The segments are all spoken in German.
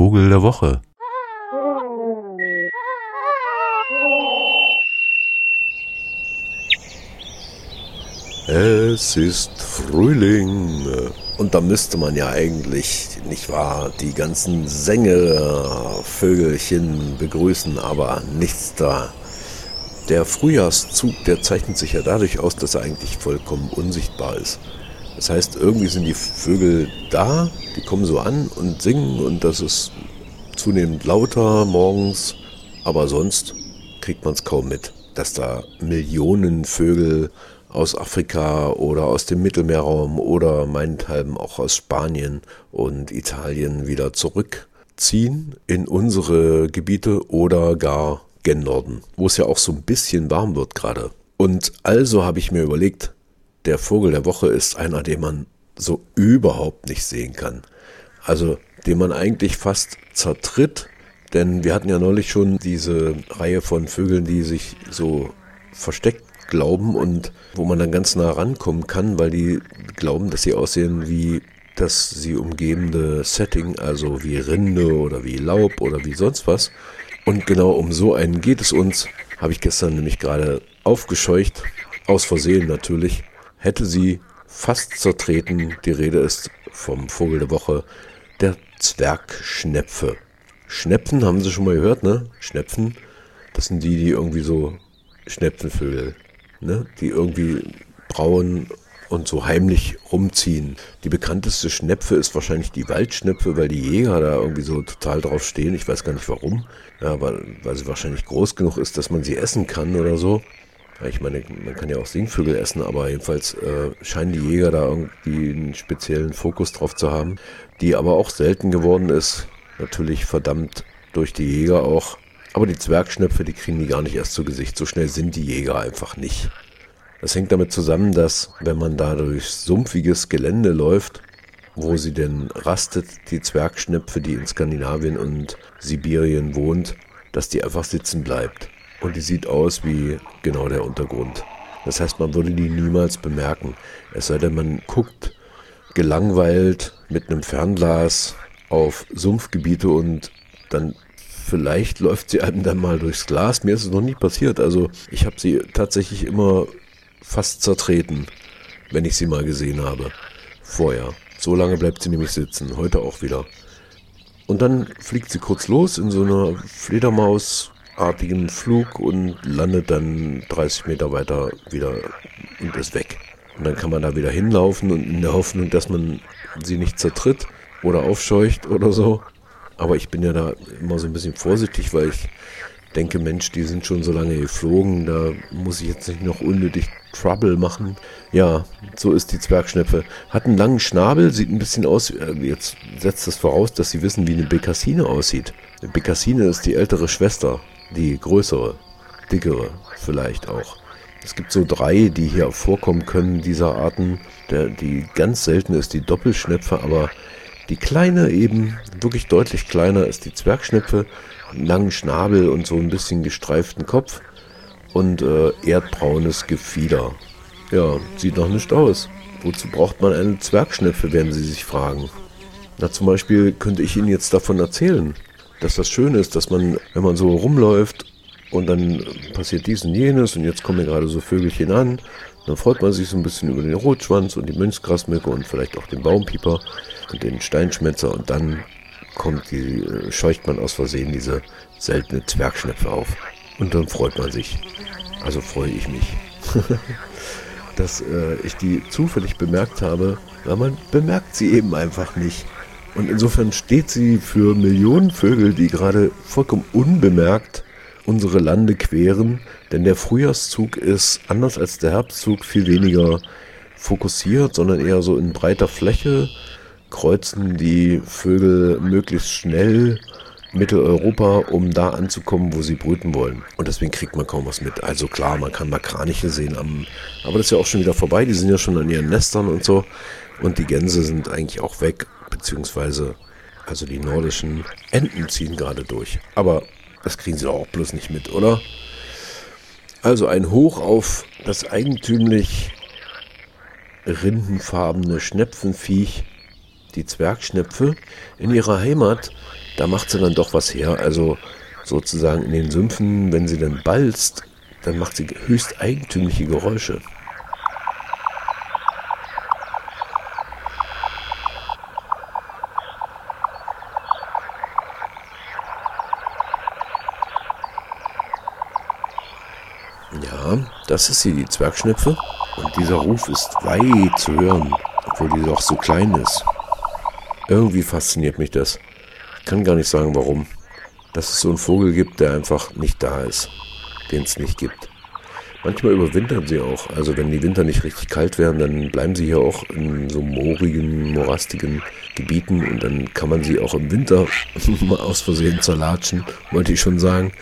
Vogel der Woche. Es ist Frühling. Und da müsste man ja eigentlich, nicht wahr, die ganzen Sängervögelchen begrüßen, aber nichts da. Der Frühjahrszug, der zeichnet sich ja dadurch aus, dass er eigentlich vollkommen unsichtbar ist. Das heißt, irgendwie sind die Vögel da, die kommen so an und singen und das ist zunehmend lauter morgens, aber sonst kriegt man es kaum mit, dass da Millionen Vögel aus Afrika oder aus dem Mittelmeerraum oder meinethalben auch aus Spanien und Italien wieder zurückziehen in unsere Gebiete oder gar gen Norden, wo es ja auch so ein bisschen warm wird gerade. Und also habe ich mir überlegt, der Vogel der Woche ist einer, den man so überhaupt nicht sehen kann. Also den man eigentlich fast zertritt, denn wir hatten ja neulich schon diese Reihe von Vögeln, die sich so versteckt glauben und wo man dann ganz nah rankommen kann, weil die glauben, dass sie aussehen wie das sie umgebende Setting, also wie Rinde oder wie Laub oder wie sonst was. Und genau um so einen geht es uns, habe ich gestern nämlich gerade aufgescheucht, aus Versehen natürlich, hätte sie fast zertreten. Die Rede ist vom Vogel der Woche, der Zwergschnepfe. Schnepfen haben Sie schon mal gehört, ne? Schnepfen, das sind die, die irgendwie so Schnepfenvögel ne, die irgendwie brauen und so heimlich rumziehen. Die bekannteste Schnepfe ist wahrscheinlich die Waldschnepfe, weil die Jäger da irgendwie so total drauf stehen. Ich weiß gar nicht warum. Ja, weil, weil sie wahrscheinlich groß genug ist, dass man sie essen kann oder so. Ja, ich meine, man kann ja auch Singvögel essen, aber jedenfalls äh, scheinen die Jäger da irgendwie einen speziellen Fokus drauf zu haben, die aber auch selten geworden ist. Natürlich verdammt durch die Jäger auch. Aber die Zwergschnepfe, die kriegen die gar nicht erst zu Gesicht. So schnell sind die Jäger einfach nicht. Das hängt damit zusammen, dass wenn man da durch sumpfiges Gelände läuft, wo sie denn rastet, die Zwergschnepfe, die in Skandinavien und Sibirien wohnt, dass die einfach sitzen bleibt. Und die sieht aus wie genau der Untergrund. Das heißt, man würde die niemals bemerken. Es sei denn, man guckt gelangweilt mit einem Fernglas auf Sumpfgebiete und dann vielleicht läuft sie einem dann mal durchs Glas. Mir ist es noch nie passiert. Also ich habe sie tatsächlich immer fast zertreten, wenn ich sie mal gesehen habe. Vorher. So lange bleibt sie nämlich sitzen. Heute auch wieder. Und dann fliegt sie kurz los in so einer Fledermausartigen Flug und landet dann 30 Meter weiter wieder und ist weg. Und dann kann man da wieder hinlaufen und in der Hoffnung, dass man sie nicht zertritt oder aufscheucht oder so. Aber ich bin ja da immer so ein bisschen vorsichtig, weil ich denke, Mensch, die sind schon so lange geflogen, da muss ich jetzt nicht noch unnötig Trouble machen. Ja, so ist die Zwergschnepfe. Hat einen langen Schnabel, sieht ein bisschen aus, äh, jetzt setzt das voraus, dass sie wissen, wie eine Bekassine aussieht. Eine Bekassine ist die ältere Schwester, die größere, dickere vielleicht auch. Es gibt so drei, die hier vorkommen können, dieser Arten. Der, die ganz selten ist die Doppelschnepfe, aber die kleine eben, wirklich deutlich kleiner, ist die Zwergschnepfe, langen Schnabel und so ein bisschen gestreiften Kopf und äh, erdbraunes Gefieder. Ja, sieht noch nicht aus. Wozu braucht man eine Zwergschnepfe, werden Sie sich fragen. Na, zum Beispiel könnte ich Ihnen jetzt davon erzählen, dass das schön ist, dass man, wenn man so rumläuft und dann passiert dies und jenes und jetzt kommen ja gerade so Vögelchen an, dann freut man sich so ein bisschen über den Rotschwanz und die Mönchsgrasmücke und vielleicht auch den Baumpieper und den Steinschmetzer und dann kommt die, äh, scheucht man aus Versehen diese seltene Zwergschnepfe auf. Und dann freut man sich. Also freue ich mich. dass äh, ich die zufällig bemerkt habe, weil man bemerkt sie eben einfach nicht. Und insofern steht sie für Millionen Vögel, die gerade vollkommen unbemerkt unsere Lande queren, denn der Frühjahrszug ist anders als der Herbstzug viel weniger fokussiert, sondern eher so in breiter Fläche kreuzen die Vögel möglichst schnell Mitteleuropa, um da anzukommen, wo sie brüten wollen. Und deswegen kriegt man kaum was mit. Also klar, man kann Makraniche sehen, am, aber das ist ja auch schon wieder vorbei. Die sind ja schon an ihren Nestern und so. Und die Gänse sind eigentlich auch weg, beziehungsweise also die nordischen Enten ziehen gerade durch. Aber das kriegen sie doch auch bloß nicht mit, oder? Also ein Hoch auf das eigentümlich rindenfarbene Schnepfenviech, die Zwergschnepfe, in ihrer Heimat, da macht sie dann doch was her. Also sozusagen in den Sümpfen, wenn sie dann balzt, dann macht sie höchst eigentümliche Geräusche. Ja, das ist sie, die Zwergschnepfe. Und dieser Ruf ist weit zu hören, obwohl die doch so klein ist. Irgendwie fasziniert mich das. Ich kann gar nicht sagen, warum. Dass es so einen Vogel gibt, der einfach nicht da ist, den es nicht gibt. Manchmal überwintern sie auch. Also wenn die Winter nicht richtig kalt werden, dann bleiben sie hier auch in so moorigen, morastigen Gebieten und dann kann man sie auch im Winter mal aus Versehen zerlatschen, wollte ich schon sagen.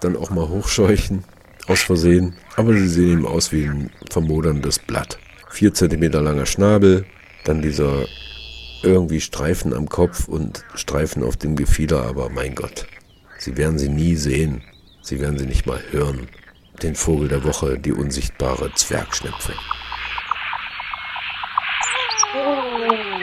Dann auch mal hochscheuchen aus Versehen, aber sie sehen eben aus wie ein vermoderndes Blatt. Vier Zentimeter langer Schnabel, dann dieser irgendwie Streifen am Kopf und Streifen auf dem Gefieder, aber mein Gott, sie werden sie nie sehen, sie werden sie nicht mal hören. Den Vogel der Woche, die unsichtbare Zwergschnepfe. Oh.